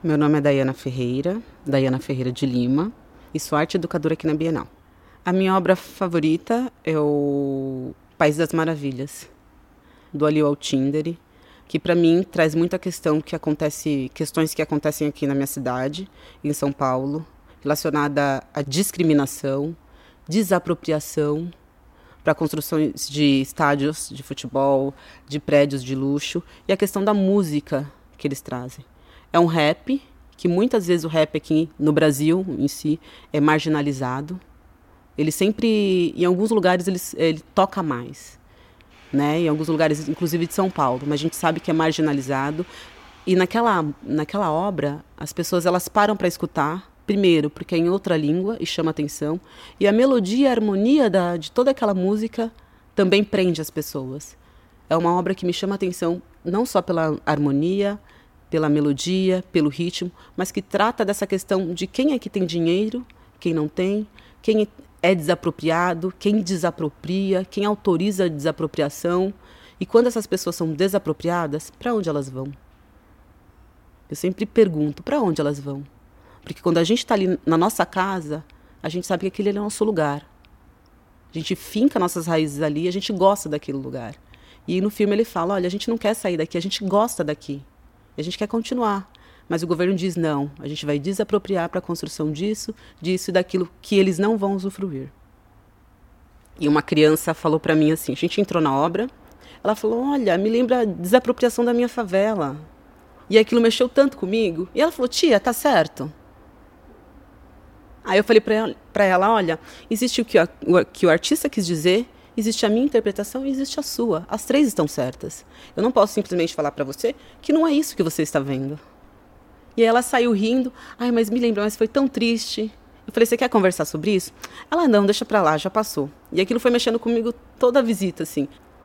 Meu nome é Dayana Ferreira, Dayana Ferreira de Lima, e sou arte educadora aqui na Bienal. A minha obra favorita é o País das Maravilhas, do Alio Altindere, que para mim traz muita questão que acontece, questões que acontecem aqui na minha cidade, em São Paulo, relacionada à discriminação, desapropriação para construções de estádios de futebol, de prédios de luxo e a questão da música que eles trazem. É um rap, que muitas vezes o rap aqui no Brasil em si é marginalizado. Ele sempre, em alguns lugares, ele, ele toca mais. Né? Em alguns lugares, inclusive de São Paulo, mas a gente sabe que é marginalizado. E naquela, naquela obra, as pessoas elas param para escutar, primeiro, porque é em outra língua e chama atenção, e a melodia, a harmonia da, de toda aquela música também prende as pessoas. É uma obra que me chama atenção não só pela harmonia, pela melodia, pelo ritmo, mas que trata dessa questão de quem é que tem dinheiro, quem não tem, quem é desapropriado, quem desapropria, quem autoriza a desapropriação. E quando essas pessoas são desapropriadas, para onde elas vão? Eu sempre pergunto, para onde elas vão? Porque quando a gente está ali na nossa casa, a gente sabe que aquele é o nosso lugar. A gente finca nossas raízes ali, a gente gosta daquele lugar. E no filme ele fala: olha, a gente não quer sair daqui, a gente gosta daqui. A gente quer continuar. Mas o governo diz não, a gente vai desapropriar para a construção disso, disso e daquilo que eles não vão usufruir. E uma criança falou para mim assim: a gente entrou na obra, ela falou: Olha, me lembra a desapropriação da minha favela. E aquilo mexeu tanto comigo. E ela falou: Tia, tá certo. Aí eu falei para ela, ela: Olha, existe o que, o que o artista quis dizer Existe a minha interpretação e existe a sua. As três estão certas. Eu não posso simplesmente falar para você que não é isso que você está vendo. E ela saiu rindo. Ai, mas me lembra, mas foi tão triste. Eu falei, você quer conversar sobre isso? Ela, não, deixa pra lá, já passou. E aquilo foi mexendo comigo toda a visita, assim.